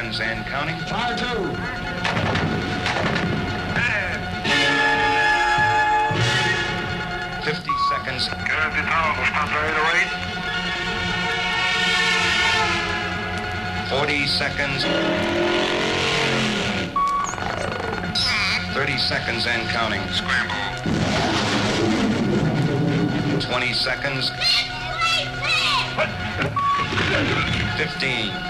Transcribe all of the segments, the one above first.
seconds and counting. Fire two. Fifty seconds. Forty seconds. Thirty seconds and counting. Scramble. Twenty seconds. Fifteen.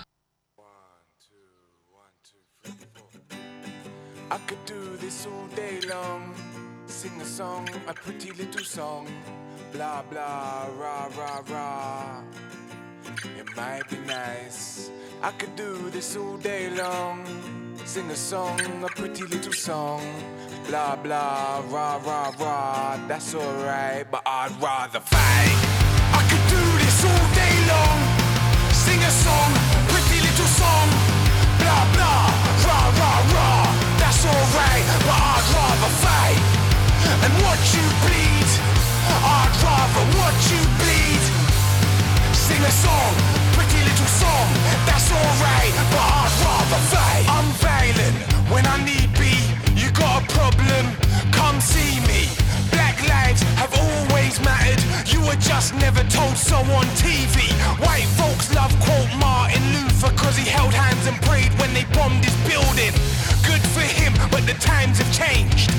Might be nice. I could do this all day long. Sing a song, a pretty little song. Blah blah, rah rah rah. That's alright, but I'd rather fight. I could do this all day long. Sing a song, pretty little song. Blah blah, rah rah rah. That's alright, but I'd rather fight and watch you bleed. I'd rather watch you bleed. Sing a song, song. That's alright, but I'd rather fight. I'm violent when I need be. You got a problem? Come see me. Black lives have always mattered. You were just never told so on TV. White folks love quote Martin Luther cause he held hands and prayed when they bombed his building. Good for him, but the times have changed.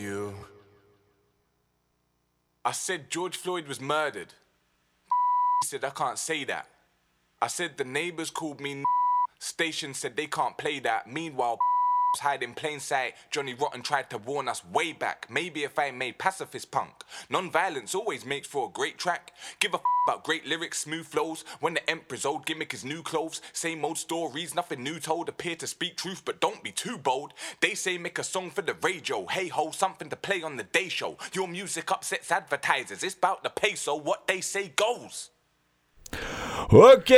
You. I said George Floyd was murdered. He said I can't say that. I said the neighbors called me. Station said they can't play that. Meanwhile, hide in plain sight. Johnny Rotten tried to warn us way back. Maybe if I made pacifist punk. Non-violence always makes for a great track. Give a f- about great lyrics, smooth flows. When the emperor's old gimmick is new clothes. Same old stories, nothing new told. Appear to speak truth, but don't be too bold. They say make a song for the radio. Hey ho, something to play on the day show. Your music upsets advertisers. It's about the pay, so what they say goes. Ok,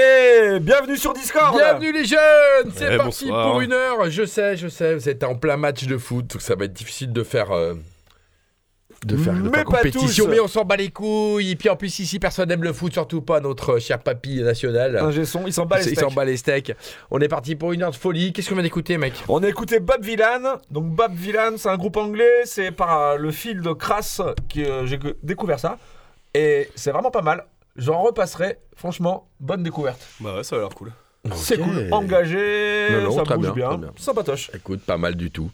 bienvenue sur Discord. Bienvenue les jeunes C'est parti bonsoir. pour une heure. Je sais, je sais, vous êtes en plein match de foot, donc ça va être difficile de faire... euh, de faire, de Mais compétition, tous. mais on s'en bat les couilles. Et puis en plus, ici, personne n'aime le foot, surtout pas notre cher papy national. Son, il s'en bat les Il steaks. s'en bat les steaks. On est parti pour une heure de folie. Qu'est-ce qu'on vient d'écouter, mec? On a écouté Bob Villan. Donc Bob Villan, c'est un groupe anglais. C'est par euh, le fil de Crass que euh, j'ai que- découvert ça. Et c'est vraiment pas mal. J'en repasserai. Franchement, bonne découverte. Bah ouais, ça a l'air cool. C'est cool. Engagé, Non, non, ça très bouge bien, bien. très bien. Sympatoche. Écoute, pas mal du tout.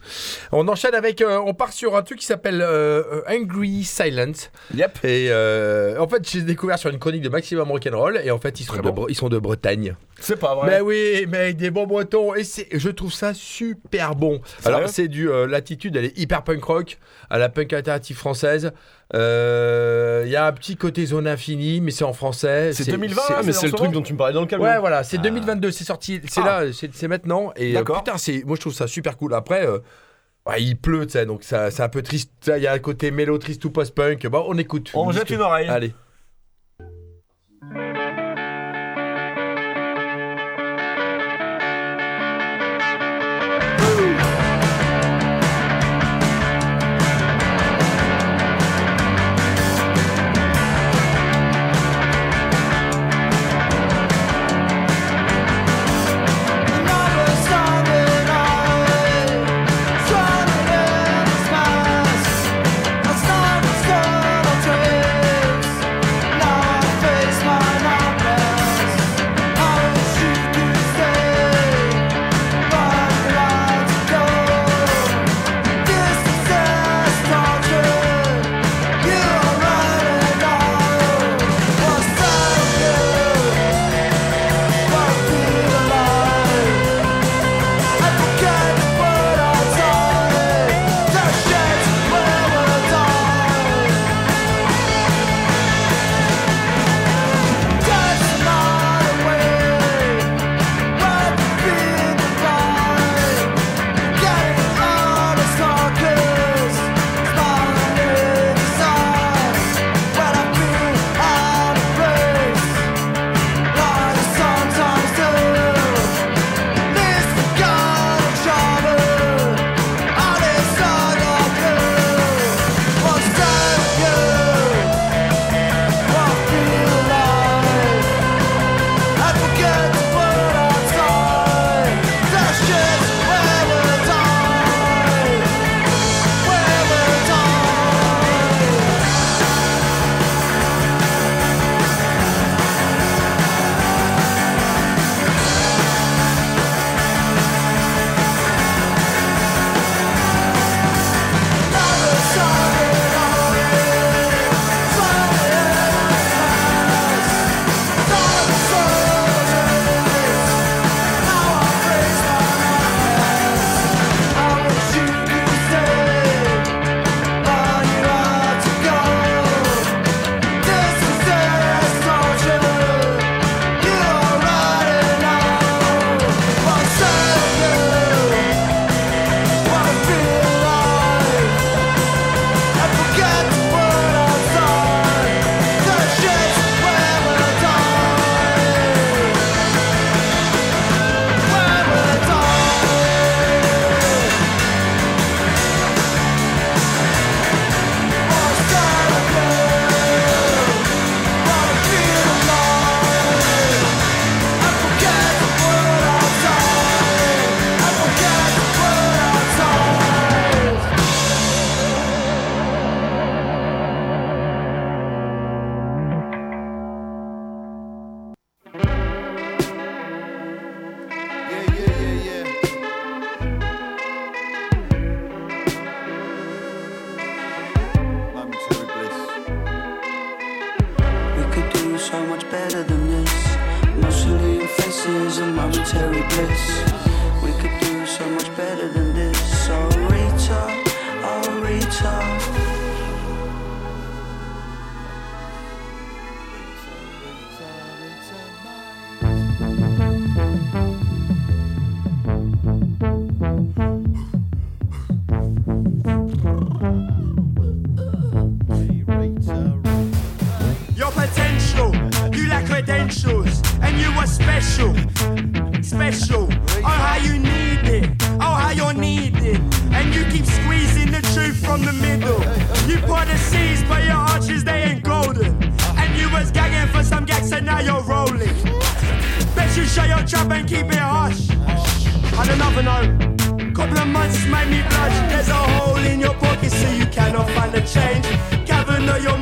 On enchaîne avec. euh, on part sur un truc qui s'appelle euh, euh, Angry Silence. Yep. Et euh, en fait, j'ai découvert sur une chronique de Maximum Rock'n'Roll. Et en fait, ils sont, de, ils sont de Bretagne. C'est pas vrai. Mais oui, mais avec des bons bretons. Et c'est- je trouve ça super bon. Alors, c'est du. euh, L'attitude, elle est hyper punk rock, à la punk alternative française. Euh, Il y a un petit côté zone infinie, mais c'est en français. C'est 2020, c'est- là, Ah, mais c'est le truc dont tu me parlais dans le camion. Ouais, voilà, c'est 2022, c'est sorti, c'est Ah. là, c'est c'est maintenant. Et euh, D'accord. putain, c'est, moi je trouve ça super cool. Après, euh, il pleut, tu sais, donc ça, c'est un peu triste. Il y a un côté mélo, triste ou post-punk. Bon, on écoute. On jette une oreille. Allez. Another note, couple of months made me blush. There's a hole in your pocket, so you cannot find the change. Mind, your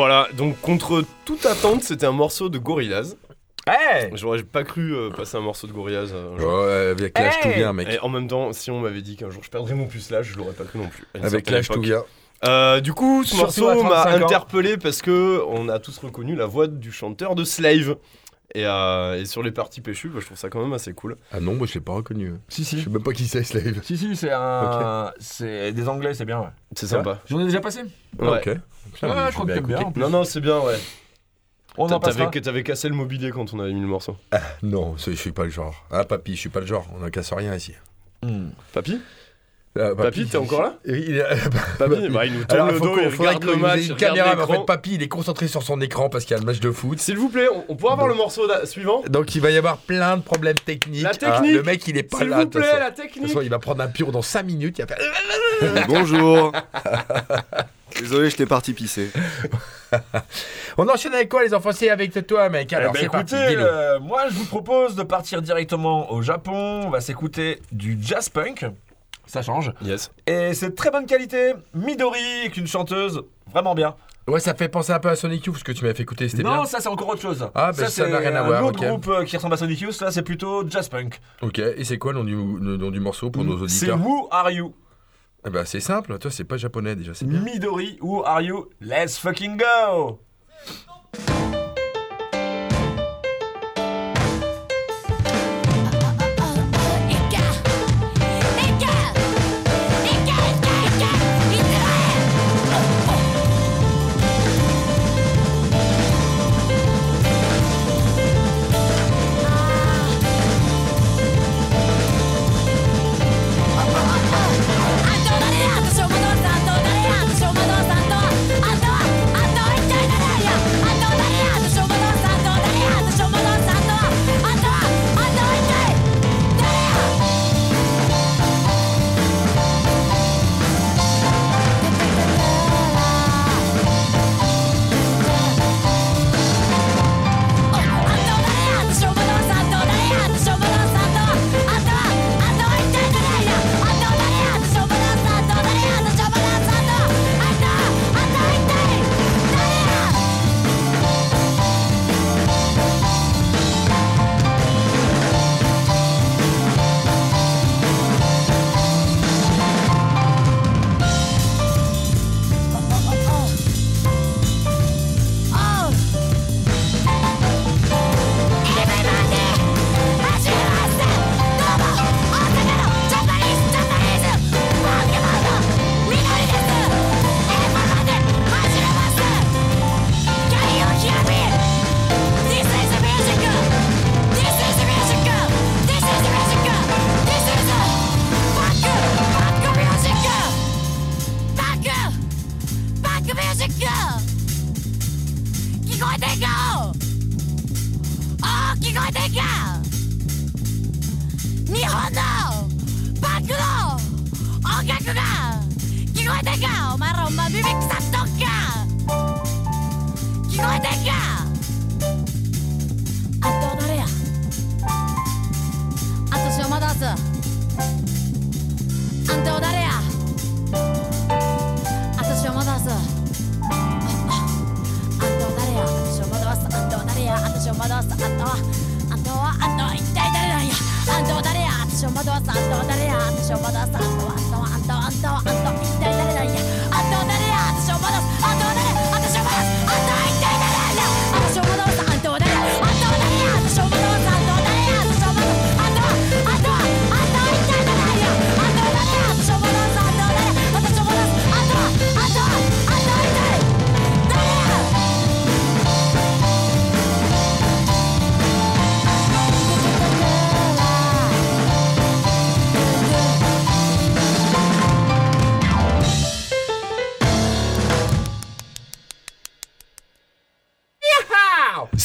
Voilà, donc contre toute attente, c'était un morceau de Gorillaz. Hey J'aurais pas cru euh, passer un morceau de Gorillaz. euh, un jour. Ouais, avec l'âge Hey tout vient, mec. Et en même temps, si on m'avait dit qu'un jour je perdrais mon pucelage, je l'aurais pas cru non plus. à une Avec certaine l'âge tout vient. Euh, du coup, ce Surtout morceau m'a 35 ans. interpellé parce que on a tous reconnu la voix du chanteur de Slave. Et, euh, et sur les parties péchues, bah, je trouve ça quand même assez cool. Ah non, moi je l'ai pas reconnu. Si, Je si. sais même pas qui c'est, Slave. Si, si, c'est un. C'est des anglais, c'est bien, ouais. C'est sympa. J'en ai déjà passé Ouais. Ok. Ouais, je crois que t'aimes bien. écouter. en plus. Non, non, c'est bien, ouais. On en T'avais cassé le mobilier quand on avait mis le morceau. Non, c'est- je suis pas le genre. Ah, papy, je suis pas le genre. On en casse rien ici. Hmm. Papy? Ah, Papy, t'es encore là Il Papy, bah, il nous tourne Alors, le dos, il regarde que le vous match, une regarde caméra, mais en fait, papy, il est concentré sur son écran parce qu'il y a le match de foot. S'il vous plaît, on, on pourrait avoir le morceau suivant Donc il va y avoir plein de problèmes techniques. La Ah, technique le mec, il est pas S'il là. vous de toute plaît, la De toute technique façon, il va prendre un pur dans 5 minutes. Il va faire... Bonjour. Désolé, j'étais parti pisser. On enchaîne avec quoi, les enfants? C'est avec toi, mec. Alors, Eh ben, parti. écoutez, euh, moi je vous propose de partir directement au Japon. On va s'écouter du jazz punk. Ça change. Yes. Et c'est de très bonne qualité. Midori, avec une chanteuse vraiment bien. Ouais, ça fait penser un peu à Sonic Youth, ce que tu m'avais fait écouter, c'était Non, ça c'est encore autre chose. Ah, bah, ça c'est n'a rien à un voir, autre ok. groupe euh, qui ressemble à Sonic Youth. Là, c'est plutôt jazz punk. Ok, et c'est quoi le nom du, le nom du morceau pour nos C'est auditeurs Who Are You Eh ben, c'est simple, toi, c'est pas japonais déjà, c'est bien. Midori, Who Are You? Let's fucking go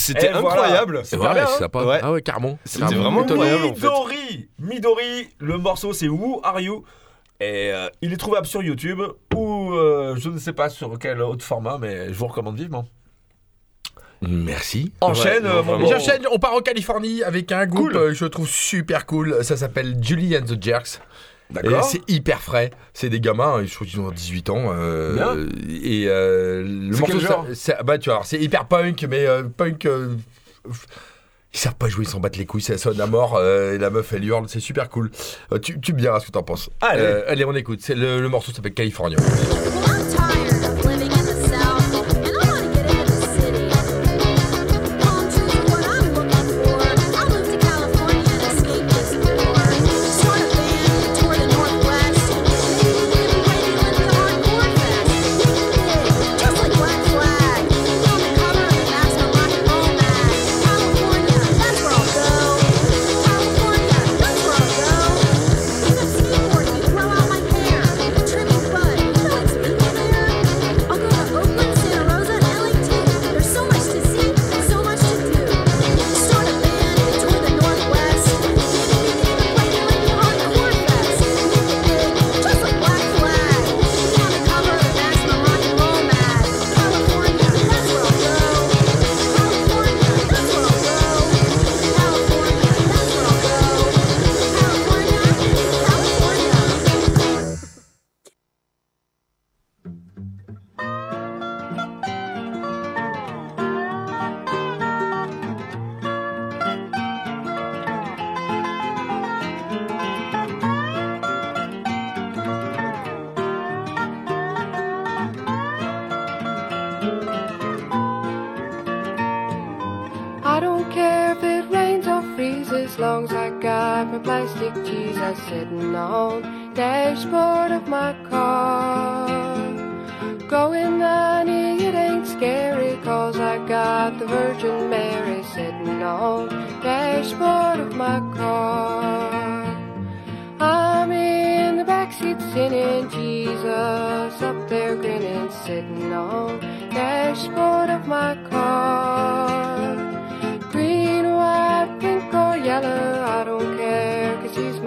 C'était voilà. incroyable. C'est Ouais, hein sympa. Ouais. Ah ouais, carrément. C'était vraiment incroyable. en fait. Midori, Midori, le morceau c'est Who Are You? Et euh, il est trouvable sur YouTube ou euh, je ne sais pas sur quel autre format, mais je vous recommande vivement. Merci. Enchaîne, Ouais, euh. J'enchaîne, on part en Californie avec un groupe Cool. euh, je trouve super cool. Ça s'appelle Julie and the Jerks. D'accord. C'est hyper frais. C'est des gamins, je crois qu'ils ont 18 ans. euh, Bien. et euh, le C'est morceau, quel genre? ça- c'est- bah, tu vois, alors, c'est hyper punk, mais euh, punk. euh, ils savent pas jouer, ils s'en battent les couilles, ça sonne à mort. euh, et la meuf, elle hurle, c'est super cool. Euh, tu, tu me diras ce que t'en penses. Allez. Allez, on écoute. C'est le, le morceau s'appelle California. Got my plastic Jesus sitting on dashboard of my car. Going 90, it ain't scary, cause I got the Virgin Mary sitting on dashboard of my car. I'm in the backseat singing Jesus, up there grinning, sitting on dashboard of my car.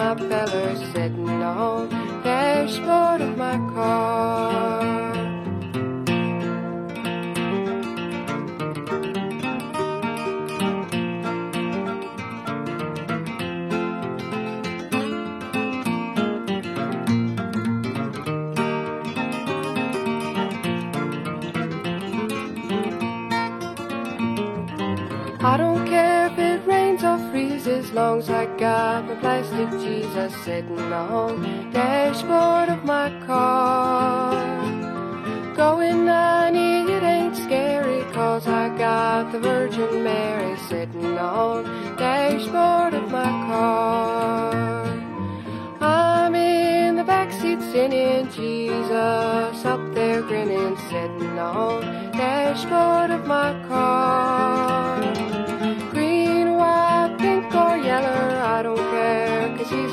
My feller sitting on dashboard of my car. I don't care if it rains or freezes, long as I got my plastic Jesus sitting on the dashboard of my car. Going 90, it ain't scary, cause I got the Virgin Mary sitting on the dashboard of my car. I'm in the backseat singing Jesus, up there grinning, sitting on the dashboard of my car.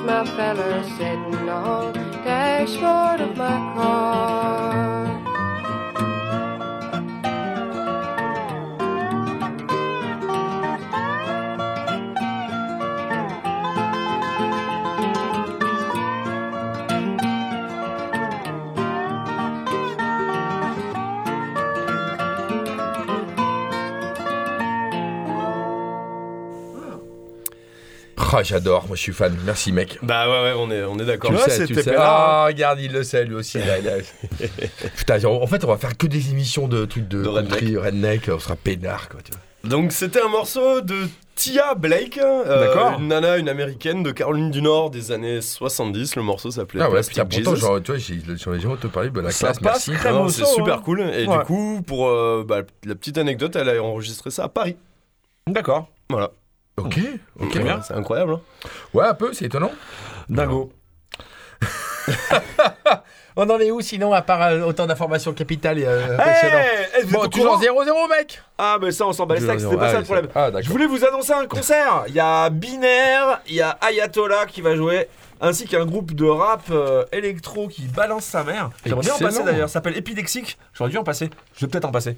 My feller sitting on dashboard of my car. Ah, j'adore, moi je suis fan. Merci mec. Bah ouais, ouais, on est, on est d'accord. Tu le Ouais, sais, tu sais. Ah, regarde, il le sait lui aussi. là, Putain, en fait, on va faire que des émissions de trucs de, De redneck. country, redneck. On sera peinard, quoi. Tu vois. Donc c'était un morceau de Tia Blake, euh, D'accord. une nana, une américaine de Caroline du Nord des années 70. Le morceau s'appelait Ah ouais, Plastic putain, Jesus. genre, tu vois, j'ai- j'aurais jamais te parler de la Ça classe, passe merci. c'est super hein. cool. Et Ouais. du coup, pour euh, bah, la petite anecdote, elle a enregistré ça à Paris. D'accord. Voilà. Ok, ok. Très bien. C'est incroyable. Hein Ouais, un peu, c'est étonnant. Dingo. On en est où sinon, à part euh, autant d'informations capitales et euh, Hey, eh, vous Bon, toujours courant 0-0, mec Ah, mais ça, on s'en bat les steaks, c'était pas Ah, ça le c'est- problème. Ah, Je voulais vous annoncer un concert. Il y a Binaire, il y a Ayatollah qui va jouer, ainsi qu'un groupe de rap euh, électro qui balance sa mère. J'aimerais bien en passer d'ailleurs. Ça s'appelle Epilexique. J'aurais dû en passer. Je vais peut-être en passer.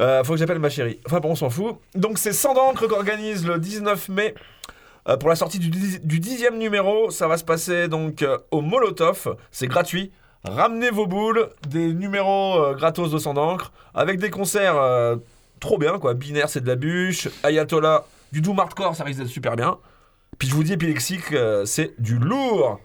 Euh, faut que j'appelle ma chérie. Enfin bon, on s'en fout. Donc c'est Sans d'encre qu'organise le 19 mai. euh, pour la sortie du, dix- du dixième numéro, ça va se passer donc euh, au Molotov. C'est gratuit. Ramenez vos boules, des numéros gratos de Sans d'encre, avec des concerts trop bien quoi. Binaire, c'est de la bûche. Ayatollah, du doom hardcore, ça risque d'être super bien. Puis je vous dis, euh, c'est du lourd.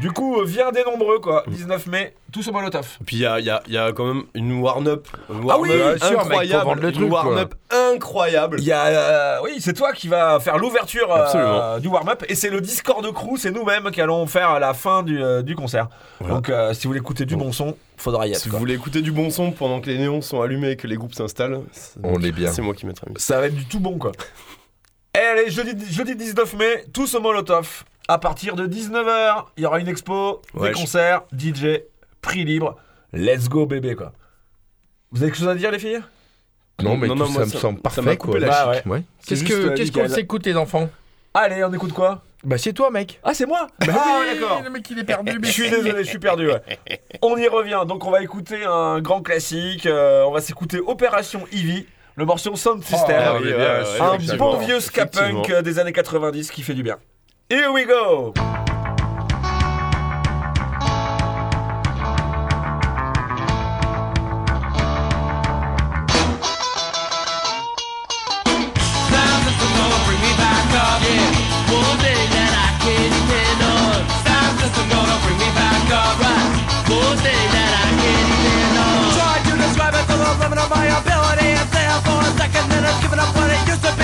Du coup, euh, viens des nombreux quoi. 19 mai, tous au Molotov. Puis il y a, il y a- il y a quand même une warm-up. Une Ah oui, warm-up bien sûr, mec, faut incroyable. vendre le une quoi. warm-up incroyable. Il y a, euh, oui, c'est toi qui vas faire l'ouverture euh, Absolument. du warm-up et c'est le Discord crew, c'est nous-mêmes qui allons faire la fin du, euh, du concert. Voilà. Donc, euh, si vous voulez écouter du bon son, faudra y être. Si quoi. vous voulez écouter du bon son pendant que les néons sont allumés et que les groupes s'installent, c'est- On est bien. C'est moi qui mettrai mieux. Ça va être du tout bon quoi. Et allez, jeudi, jeudi 19 mai, tous au Molotov. À partir de 19h, il y aura une expo, des Ouais, concerts, DJ, prix libre. Let's go bébé quoi. Vous avez quelque chose à dire les filles? Non, mais Non, tout non, ça moi, me ça- semble parfait, quoi. Bah. Ouais. Qu'est-ce euh, qu'est-ce qu'on nickel. s'écoute, les enfants? Allez, on écoute quoi? Bah, c'est toi, mec. Ah, c'est moi? Bah Ah, oui, d'accord. Le mec, il est perdu, Je suis désolé, je suis perdu. ouais. On y revient. Donc, on va écouter un grand classique. euh, on va s'écouter Opération Ivy, le morceau Sound System. Ah, oui, mais un bon vieux ska punk des années 90 qui fait du bien. Here we go! Just to go bring me back up Yeah Who's it that I can know Sounds just to go bring me back up Who's it that I can know Try to describe my there for a second then given up what it used to be.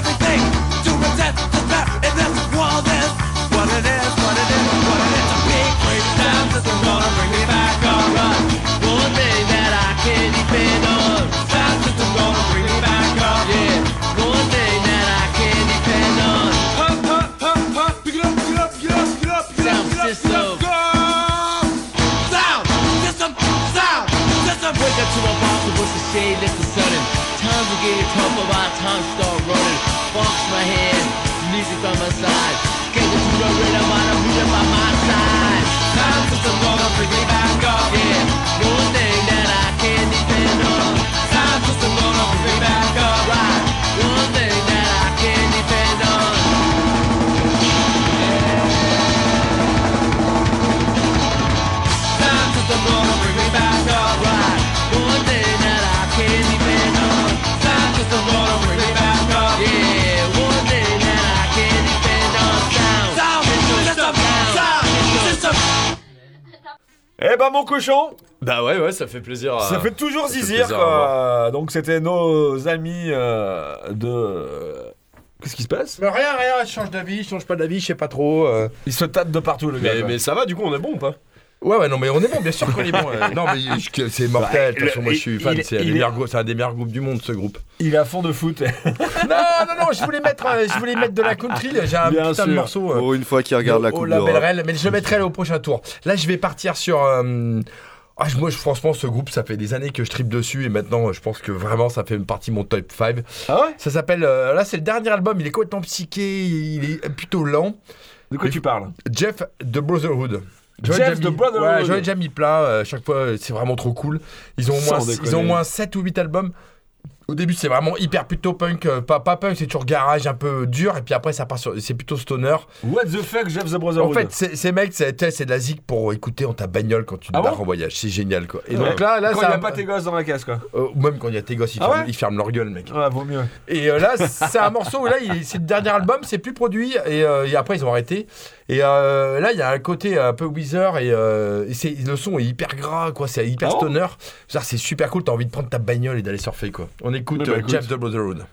everything. To resist despair, in this world is what it is, what it is, what it is. A big breakdown system gonna bring me back, alright. One thing that I can depend on. Sound system gonna bring me back up, yeah. One thing that I can depend on. Huh, huh, huh, huh. Pick it up, pick it up, pick it up, pick it up, pick it up, pick it up, pick it up, go! Sound system, sound system. Wake up to my boss and what's the shade that's the sudden Times are getting tougher by the time start Eh ben, mon cochon, Bah ouais, ouais, ça fait plaisir. à- ça fait toujours ça zizir quoi. Donc, c'était nos amis euh, de. Qu'est-ce qui se passe? Mais rien, rien, je change d'avis, je change pas d'avis, je sais pas trop. euh. Il se tâte de partout, le gars. Mais, quoi. mais ça va, du coup, on est bon ou pas? Ouais, ouais, non, mais on est bon, bien sûr qu'on est bon. euh. Non, mais c'est mortel. Le- façon, moi, je suis fan. C'est un, des est- meilleurs grou- c'est un des meilleurs groupes du monde, ce groupe. Il est à fond de foot. non, non, non, je voulais mettre, euh, je voulais mettre de la country. J'ai un Bien putain de morceau. euh, Pour une fois qu'il regarde la coupe label d'Europe. Rennes, mais je le mettrai au prochain tour. Là, je vais partir sur. euh, Ah, moi, je- franchement, ce groupe, ça fait des années que je tripe dessus et maintenant, je pense que vraiment, ça fait une partie de mon top 5. Ah ouais? Ça s'appelle. euh, là, c'est le dernier album. Il est complètement psyché. Il est plutôt lent. De quoi tu parles? Jeff de Brotherhood. The mis- Brotherhood. Ouais, j'en ai déjà mis plein. euh, chaque fois, euh, c'est vraiment trop cool. Ils ont au moins, ils ont au moins 7 ou 8 albums. Au début, c'est vraiment hyper plutôt punk. euh, pas, pas punk, c'est toujours garage un peu dur. Et puis après, ça part sur. C'est plutôt stoner. What the fuck, Jeff the Brotherhood En fait, c'est- ces mecs, c'est de la zik pour écouter en ta bagnole quand tu Ah bon en voyage. C'est génial, quoi. Et Ouais. donc là, là Quand il ça. a pas tes gosses dans la caisse, quoi. euh, même quand il y a tes gosses, ils, Ah ferment, ouais ils ferment leur gueule, mec. Ouais, vaut mieux. Et euh, là, c'est un morceau où là, il- c'est le dernier album, c'est plus produit et, euh, et après ils ont arrêté. Et euh, là, il y a un côté un peu Weezer et, euh, et c'est- le son est hyper gras, quoi. C'est hyper Ah bon stoner. C'est super cool. T'as envie de prendre ta bagnole et d'aller surfer, quoi. On écoute bah, euh, écoute. Jeff the Brotherhood.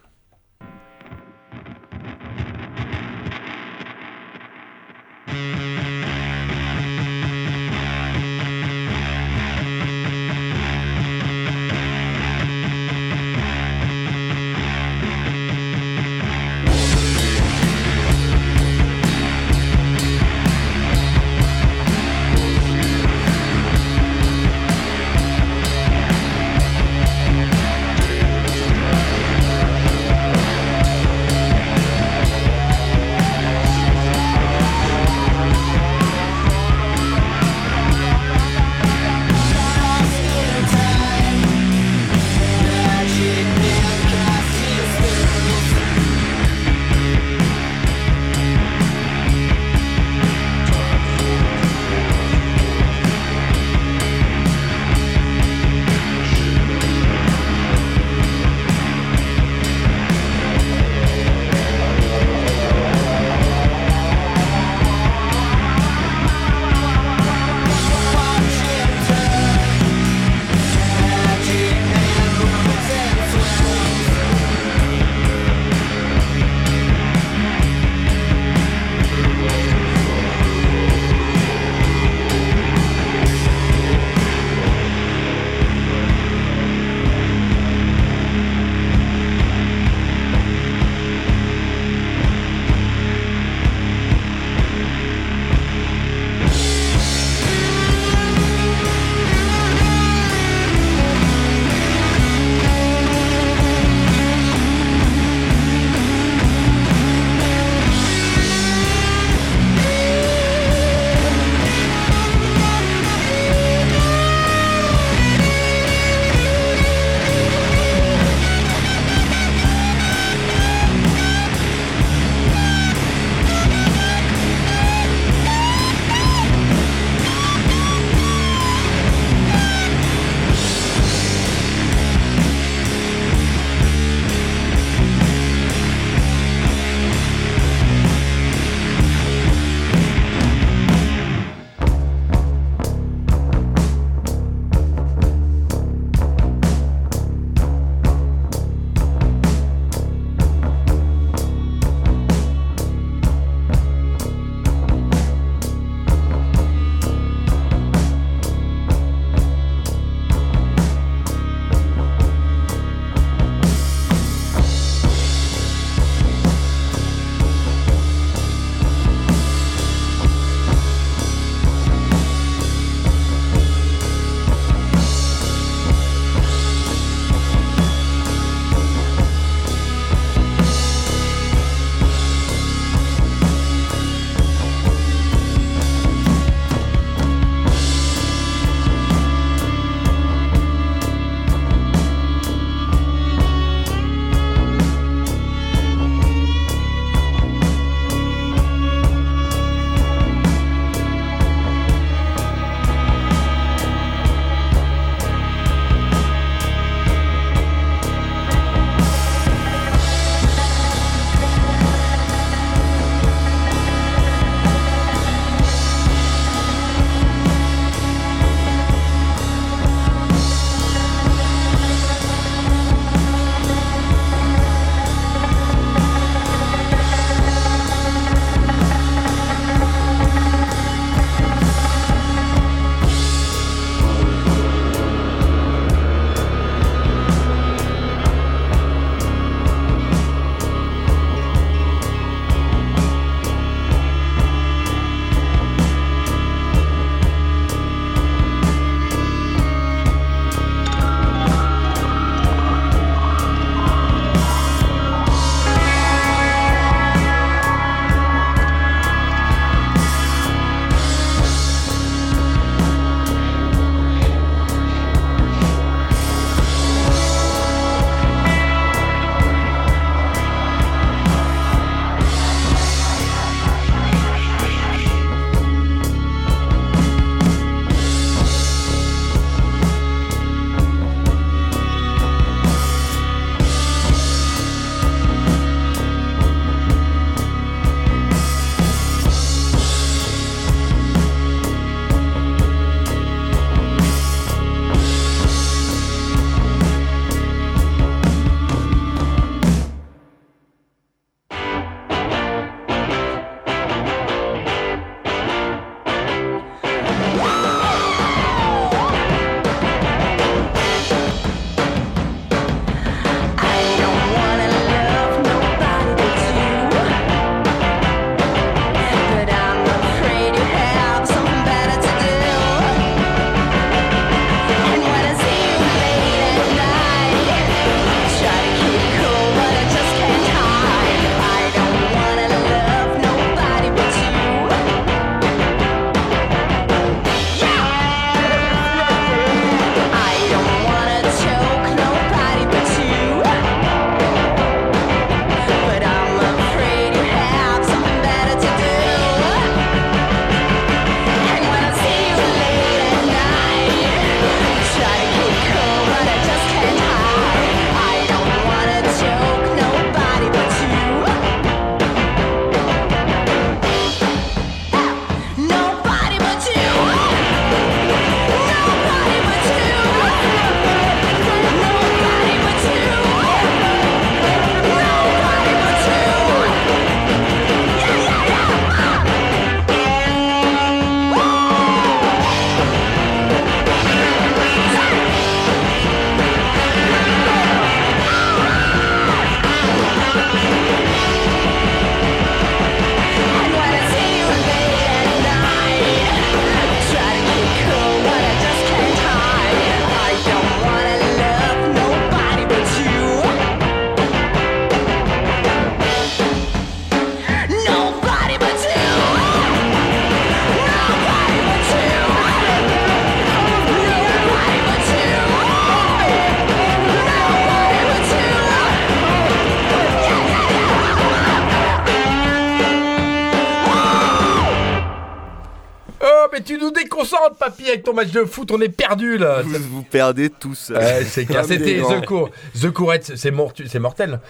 Papy, avec ton match de foot, on est perdu là. Vous, vous perdez tous. Ouais, c'est clair. Comme des C'était. The Cour. The Courette, c'est mortel.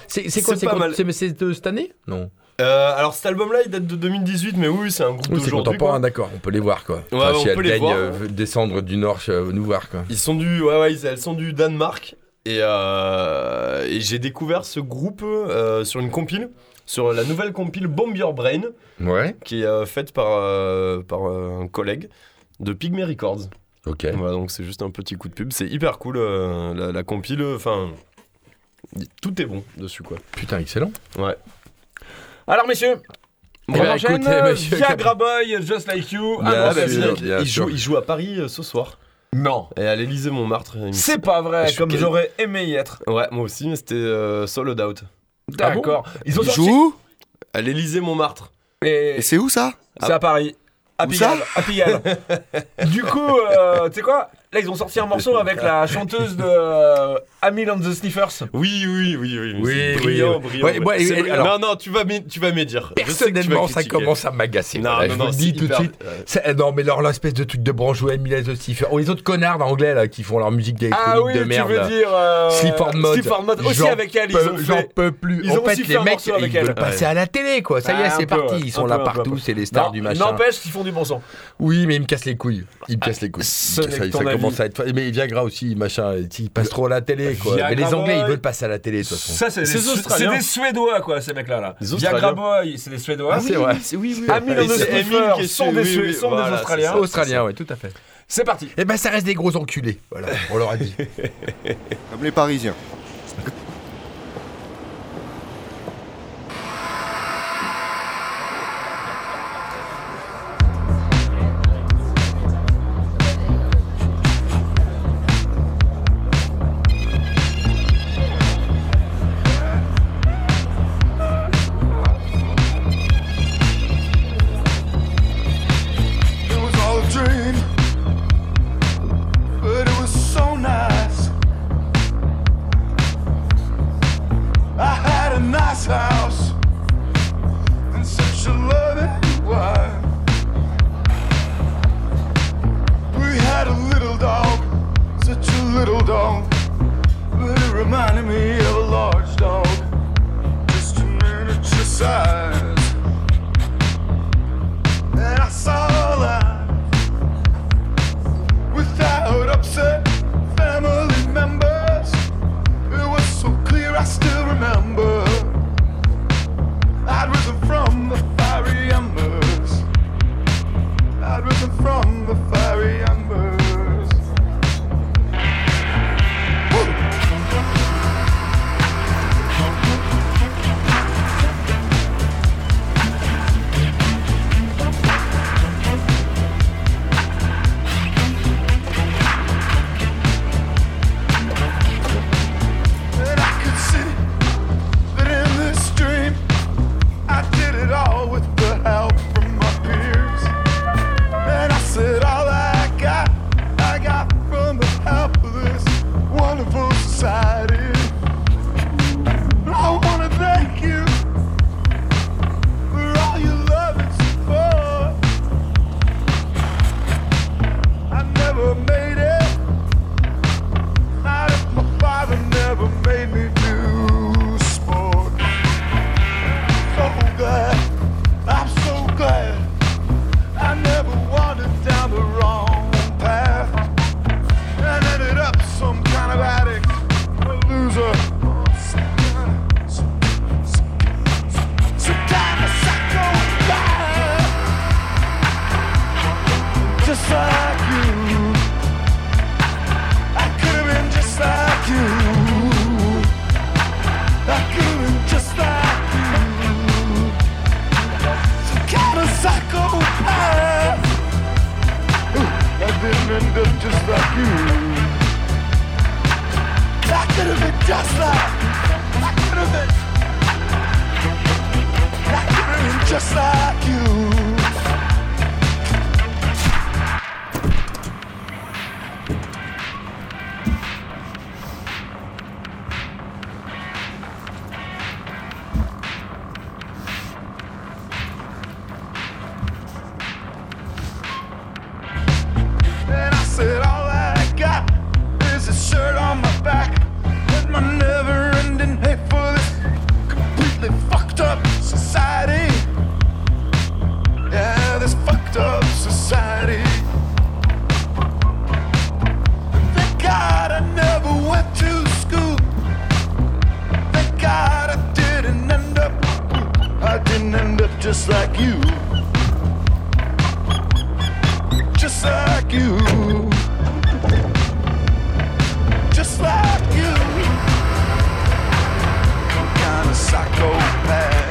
C'est quoi C'est de cette année? Non. Euh, alors cet album-là, il date de 2018, mais oui, c'est un groupe Oui, c'est contemporain, d'accord. On peut les voir quoi. Ouais, on si peut elles les voir. euh, descendre du nord, euh, nous voir quoi. Ils sont du, ouais, ouais, elles sont du Danemark. Et, euh, et j'ai découvert ce groupe euh, sur une compile, sur la nouvelle compile Bomb Your Brain, Ouais. qui est euh, faite par, par un collègue de Pygmy Records. Ok. Voilà, donc c'est juste un petit coup de pub. C'est hyper cool, euh, la, la compile. Enfin, tout est bon dessus, quoi. Putain, excellent. Ouais. Alors, messieurs, Eh on ben, enchaîne. écoutez, monsieur Viagra Boy, Just Like You. Ah, sûr, bien il, joue, il joue à Paris euh, ce soir. Non. Et à l'Elysée Montmartre. C'est pas vrai, comme j'aurais aimé y être. Ouais, moi aussi, mais c'était euh, Sold Out. D'accord. Ils ont Il sorti. joue? Où À l'Elysée Montmartre. Et Et c'est où ça? C'est à Paris. À Pigalle. du coup, euh, tu sais quoi? Là, ils ont sorti un morceau avec la chanteuse de euh, Amil and the Sniffers. Oui, oui, oui, oui. Oui, brillant, oui. brillant. Ouais, ouais, C'est et- brillant. alors- non, non, tu vas tu vas tu vas Personnellement, ça commence à m'agacer. Non, voilà, non, je non, vous le dis tout de suite. ouais. C'est- Non, mais leur l'espèce de truc de branchouet, Millet the Stiffer. Oh, les autres connards anglais là qui font leur musique d'électronique Ah oui, de tu merde. veux là. dire. Euh, Sleaford Mode. Sleaford Mode. Aussi J'en avec elle, ils peux- ont J'en fait. peux plus. ils en ont fait, les mecs, ils veulent passer à la télé, quoi. Ça y est, Ah, c'est parti. Ils sont là partout, c'est les stars Non, du machin. N'empêche qu'ils font du bon son. Oui, mais ils me cassent les couilles. Ils me cassent les couilles. Commence à être. Mais Viagra aussi, machin. Ils passent trop à la télé, quoi. Viagra Mais les Anglais, Boy. ils veulent passer à la télé, de toute façon. Ça, c'est des, des Suédois, quoi, ces mecs-là. Là. Viagra. Boy, c'est des Suédois. Ah, c'est vrai. Oui, oui. Qui est sont, des, oui, oui, sont voilà, des c'est Australiens. ça. Australiens, oui, tout à fait. C'est parti. Eh ben, ça reste des gros enculés. Voilà, on leur a dit. Comme les Parisiens. just like you. Just like you. Just like you. Some kind of psychopath.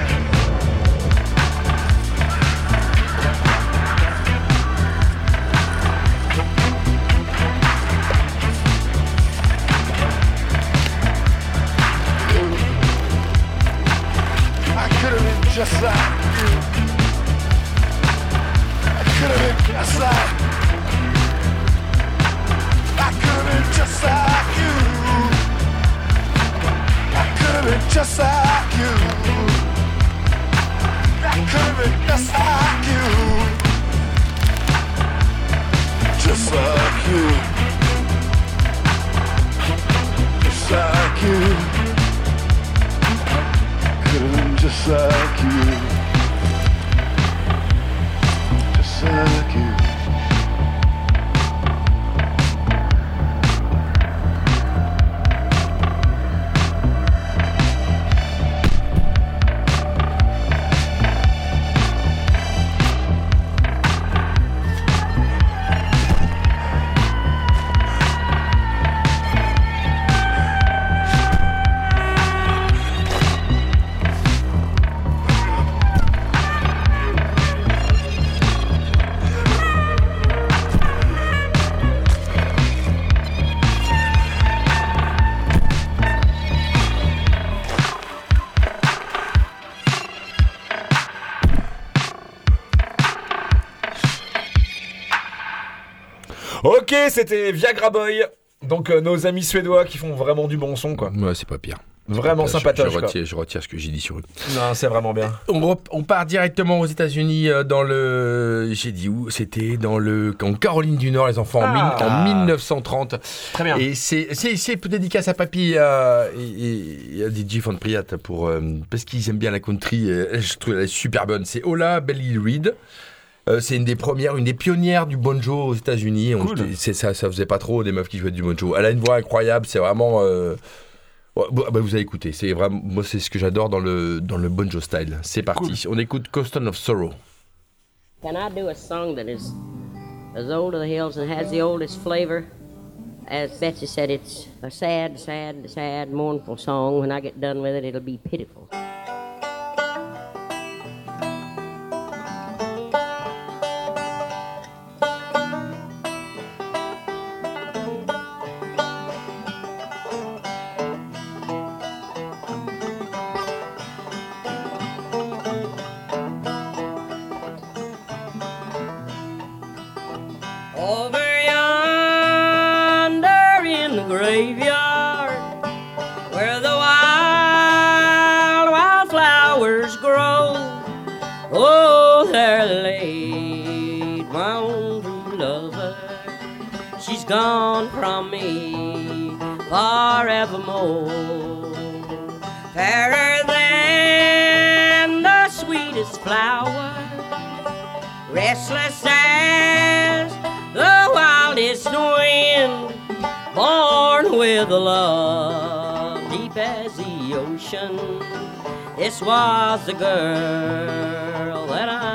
just like just like you. Could be just like you. Just like you. Just like you. Could have been just like you. Ok, c'était Viagra Boy. Donc euh, nos amis suédois qui font vraiment du bon son quoi. Ouais, c'est pas pire. Vraiment Je- sympatoche. Je, quoi. retire, je retire ce que j'ai dit sur eux. Non, c'est vraiment bien. On, part directement aux États-Unis euh, dans le. J'ai dit où? C'était dans le en Caroline du Nord, les enfants, en, mille- Ah. en 1930. Très bien. Et c'est dédicace à papy euh, et, à DJ Von Priat pour euh, parce qu'ils aiment bien la country. euh, je trouve elle super bonne. C'est Ola Belly Reed. Euh, c'est une des premières, une des pionnières du banjo aux États-Unis. Cool. C'est ça, ça faisait pas trop des meufs qui jouaient du banjo. Elle a une voix incroyable. C'est vraiment. euh, bah, bah, vous avez écouté. C'est vraiment, moi, c'est ce que j'adore dans le dans le banjo style. C'est parti. On écoute Coston of Sorrow. Can I do a song that is as old as the hills and has the oldest flavor? As Betsy said, it's a sad, sad, sad, mournful song. When I get done with it, it'll be pitiful. Born with a love deep as the ocean. This was the girl that I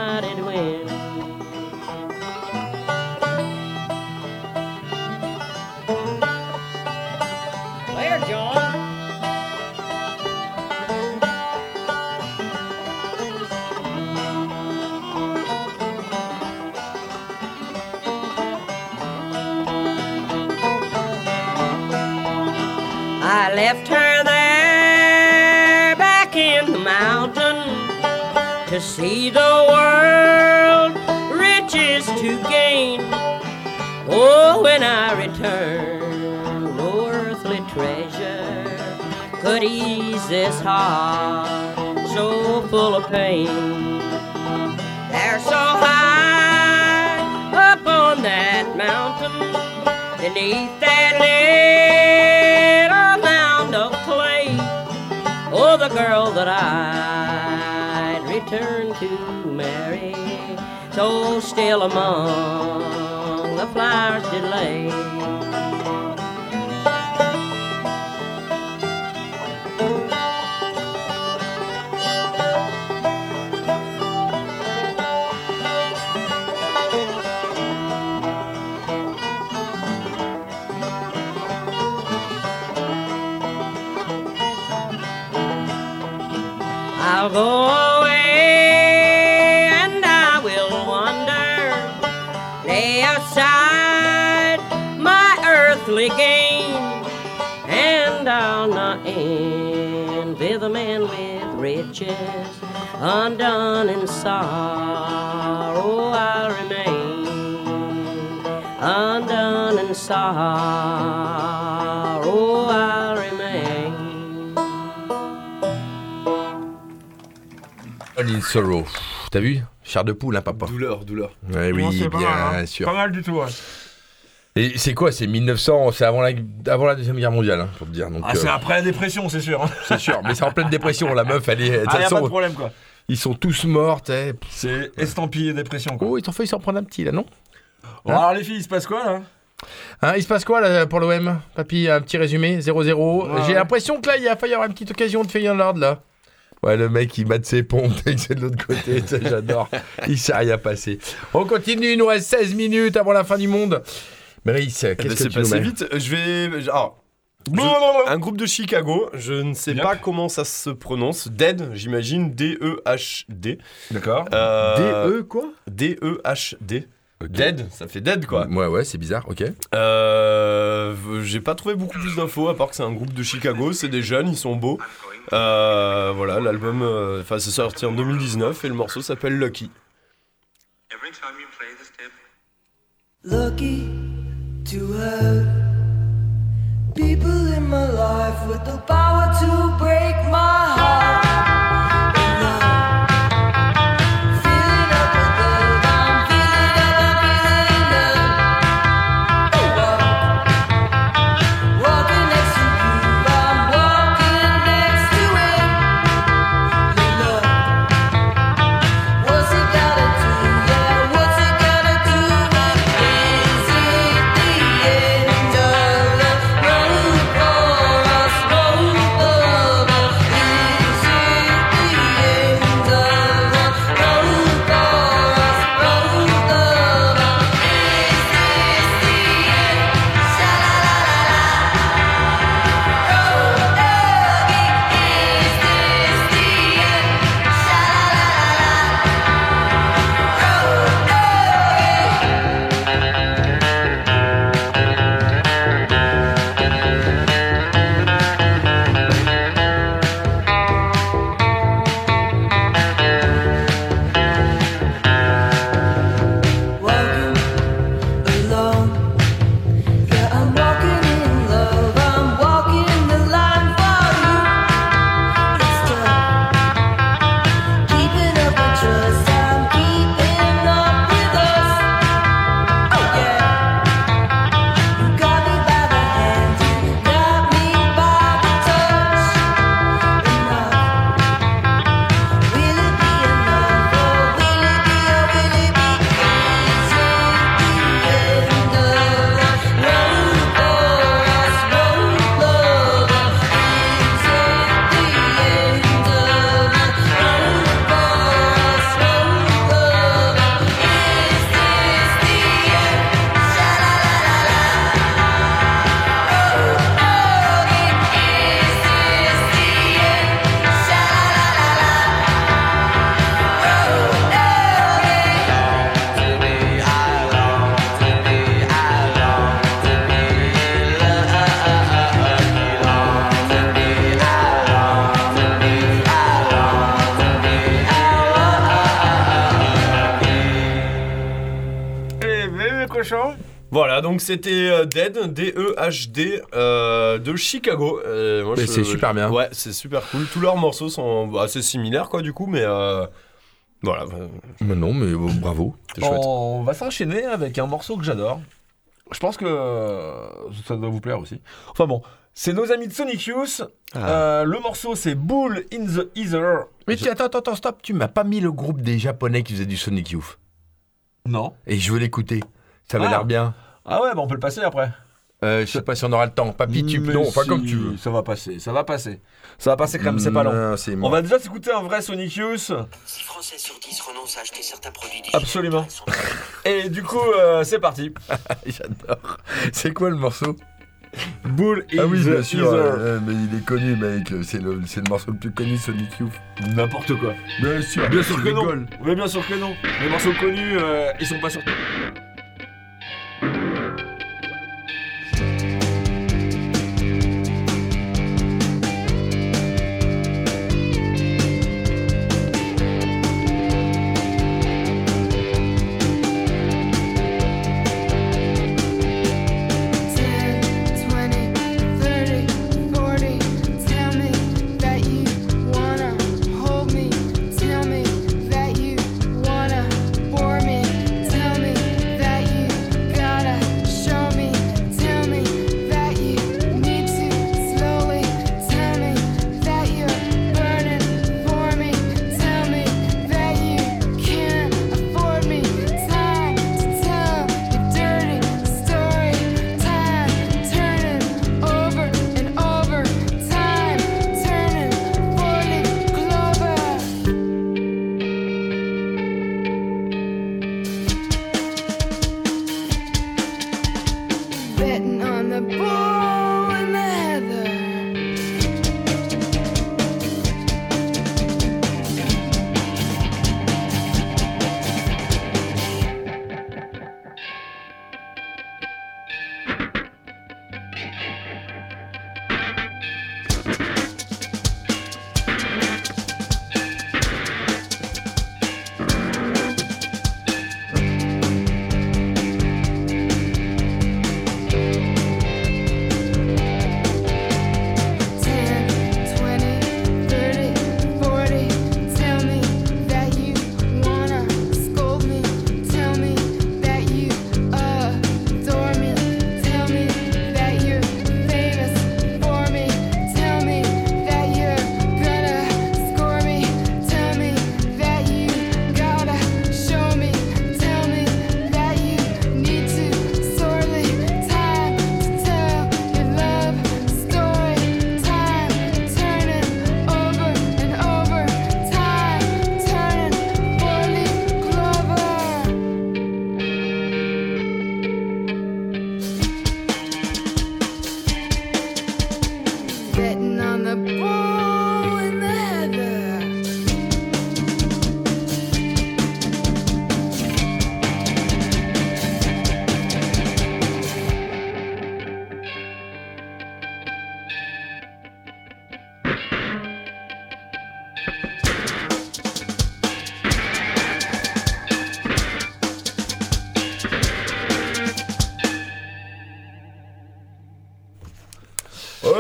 left her there back in the mountain to see the world, riches to gain. Oh, when I return, no earthly treasure could ease this heart so full of pain. They're so high up on that mountain, beneath that girl that I'd return to marry, so still among the flowers did lay. Go away and I will wander, lay aside my earthly gain, and I'll not envy the man with riches, undone in sorrow I'll remain. Undone in sorrow Sorrow. T'as vu? Chair de poule, hein, papa Douleur, douleur. Ouais, oui, c'est pas bien mal, hein? sûr. Pas mal du tout, ouais. Et c'est quoi? C'est 1900, c'est avant la, avant la Deuxième Guerre mondiale, hein, pour te dire. Donc, Ah, c'est euh, après la dépression, c'est sûr. hein. c'est sûr, mais c'est en pleine dépression. La meuf, elle est. De Ah, y a pas de problème, quoi. ils sont tous morts, t'sais. C'est estampillé dépression, quoi. Oh, ils t'ont fait s'en prendre un petit, là, non? Bon, alors, les filles, il se passe quoi, là? Hein, il se passe quoi là, pour l'OM Papy, un petit résumé 0-0. Ouais, J'ai ouais. l'impression que là, il y a failli avoir une petite occasion de Feyenoord là. Ouais, le mec, il mate ses pompes, c'est de l'autre côté, j'adore. Il s'est rien passé. On continue, il nous reste 16 minutes avant la fin du monde. Brice, Eh ben, qu'est-ce que tu passé vite. Je vais. Je- non. un groupe de Chicago, je ne sais Yep. pas comment ça se prononce. Dead, j'imagine. E D-E-H-D. D'accord. Euh, DE quoi? D-E-H-D. Dead, ça fait dead quoi. Ouais, ouais, c'est bizarre, ok. Euh, J'ai pas trouvé beaucoup plus d'infos à part que c'est un groupe de Chicago, c'est des jeunes, ils sont beaux. Euh, voilà, l'album, euh, enfin c'est sorti en 2019 et le morceau s'appelle Lucky. Lucky to have people in my life with the power to break my heart. Voilà, donc c'était euh, Dead, D-E-H-D, euh, de Chicago. Euh, moi, Mais je- c'est super bien. Ouais, c'est super cool. Tous leurs morceaux sont assez similaires, quoi, du coup, mais euh, voilà. Mais non, mais euh, bravo. C'est chouette. On va s'enchaîner avec un morceau que j'adore. Je pense que euh, ça doit vous plaire aussi. Enfin bon, c'est nos amis de Sonic Youth. Euh, le morceau c'est Bull in the Ether. Mais tu- attends, attends, attends, stop. Tu m'as pas mis le groupe des Japonais qui faisaient du Sonic Youth. Non. Et je veux l'écouter. Ça avait Ah. l'air bien. Ah ouais, bah on peut le passer après. Euh, je sais pas si on aura le temps. Papy, tu Mais non, enfin si, comme tu veux. Ça va passer, ça va passer. Ça va passer quand même, c'est pas long. Non, c'est On va déjà s'écouter un vrai Sonic Youth. 6 Français sur 10 renoncent à acheter certains produits Absolument. Et du coup, euh, c'est parti. J'adore. C'est quoi le morceau? Bull in Ah oui, the bien sûr. Euh, mais il est connu, mec. C'est le, c'est le morceau le plus connu de Sonic Youth. N'importe quoi. Bien sûr. Bien sûr que non. Oui, bien sûr que non. Les morceaux connus, euh, ils sont pas sortis. thank you.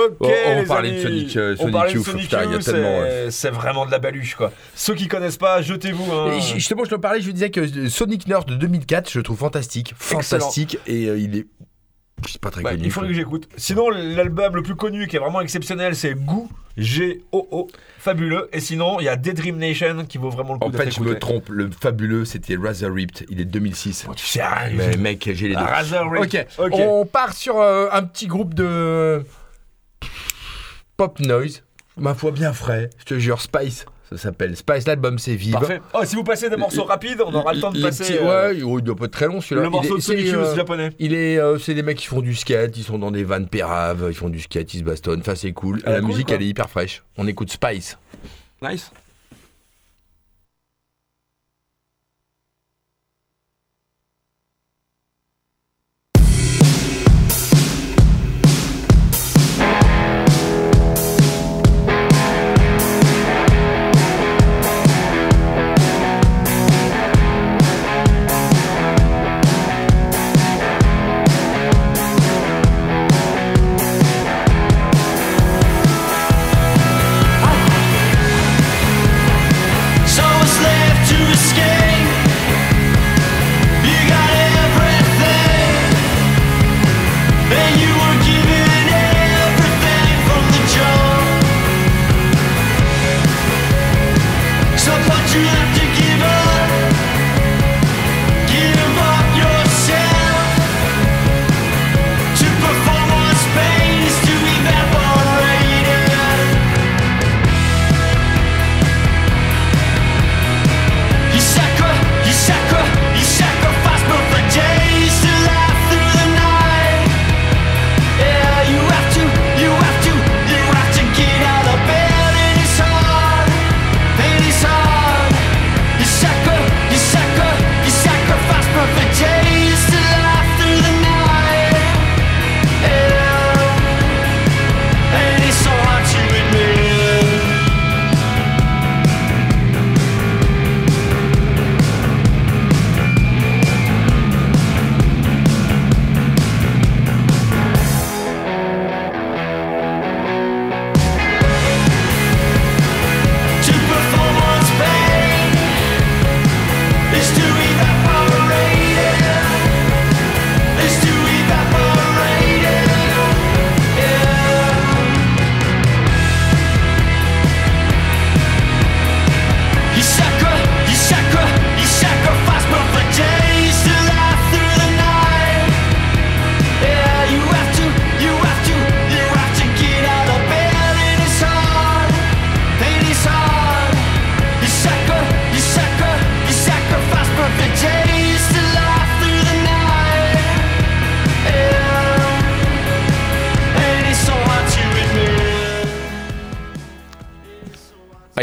Ok, On- on les parlait de. Sonic, euh, on Sonic de Youth, Sonic putain, c'est- vraiment de la baluche, quoi. Ceux qui connaissent pas, jetez-vous. hein. Justement, je te parlais, je disais que Sonic Nerd de 2004, je le trouve fantastique. Fantastique. Et euh, il est. C'est pas très Bah, connu. il faudrait que j'écoute. Sinon, l'album le plus connu qui est vraiment exceptionnel, c'est Goo, G-O-O, fabuleux. Et sinon, il y a Daydream Nation qui vaut vraiment le coup En fait, je me trompe. Le fabuleux, c'était Razor Ripped. Il est de 2006. tu sais rien. Mais mec, j'ai les deux. Ah, Razor Ripped. Ok. Ok. On part sur euh, un petit groupe de pop noise. Ma foi, bien frais. Je te jure, Spice. Ça s'appelle Spice. L'album, c'est Vive. Parfait. Oh, si vous passez des morceaux rapides, on aura le temps de passer. petits- euh, ouais, il doit pas être très long celui-là. le Il morceau est- de Sonic c'est, Youth euh, japonais. Il est, euh, c'est des mecs qui font du skate, ils sont dans des vannes péraves, ils font du skate, ils se bastonnent. Enfin, c'est cool. La cool, musique, quoi. elle est hyper fraîche. On écoute Spice. Nice.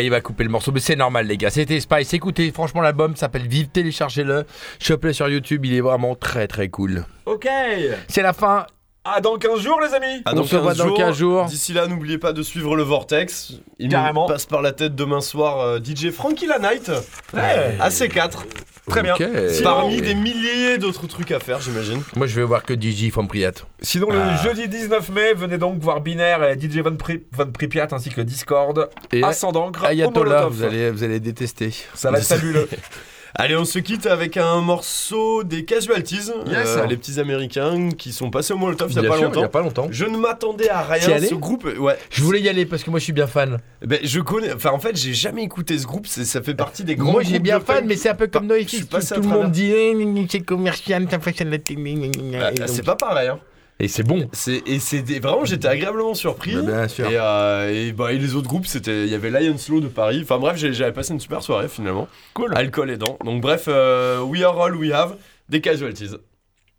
Il va couper le morceau, mais c'est normal, les gars. C'était Spice. Écoutez, franchement, l'album s'appelle Vive, téléchargez-le. Chopez-le sur YouTube, il est vraiment très très cool. Ok. C'est la fin. À dans 15 jours, les amis. Ah, On se voit dans 15 jours. D'ici là, n'oubliez pas de suivre le Vortex. Il Carrément. nous passe par la tête demain soir euh, DJ Frankie La Night. Ouais. AC4. Très bien. Parmi des milliers d'autres trucs à faire, j'imagine. Moi, je vais voir que DJ from Priat. Sinon, le jeudi 19 mai, venez donc voir Binaire et DJ Von, Pri- Pripyat ainsi que Discord. Et au Ayatollah, vous allez, vous allez détester. Ça va être fabuleux. Allez, on se quitte avec un morceau des Casualties, Yes. euh, les petits américains qui sont passés au Molotov il y a Bien pas sûr, longtemps. il y a pas longtemps. Je ne m'attendais à rien. allais Ce groupe, euh, ouais. Je voulais y aller parce que moi, je suis bien fan. Ben, je connais. Enfin, en fait, j'ai jamais écouté ce groupe. Ça fait partie des grands. Moi, j'ai bien fan, mais c'est un peu comme NoFX. suis Tout, le monde dit eh, c'est commercial, ça fait la Ah, c'est pas pareil. Hein. Et c'est bon. C'est et c'était vraiment j'étais agréablement surpris. Bah, bien sûr. Et, euh, et, bah, et les autres groupes c'était il y avait Lion Slow de Paris. Enfin bref j'avais passé une super soirée finalement. Cool. Alcool aidant. Donc bref euh, We Are All We Have des Casualties.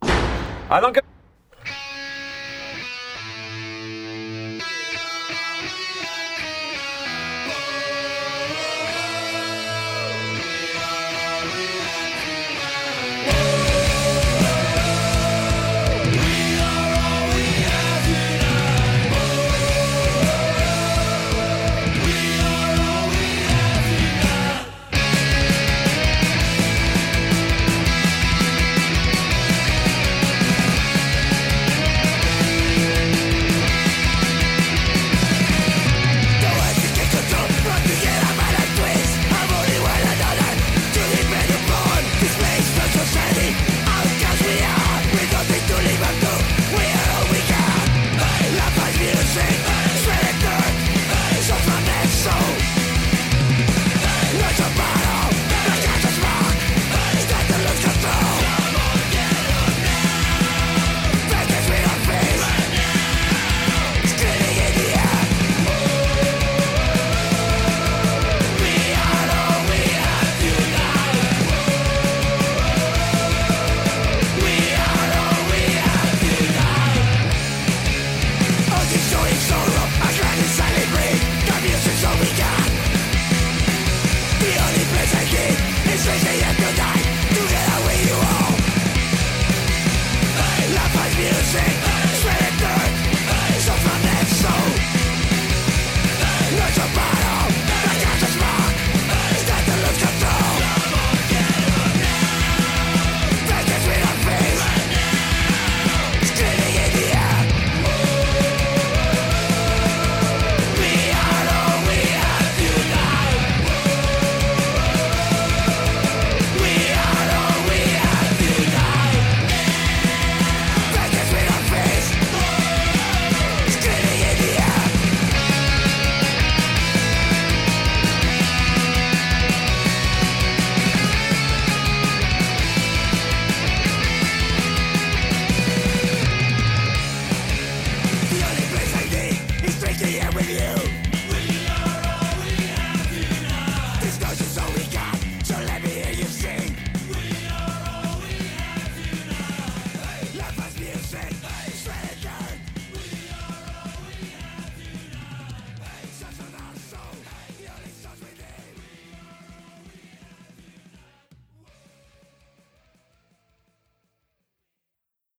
Dans 15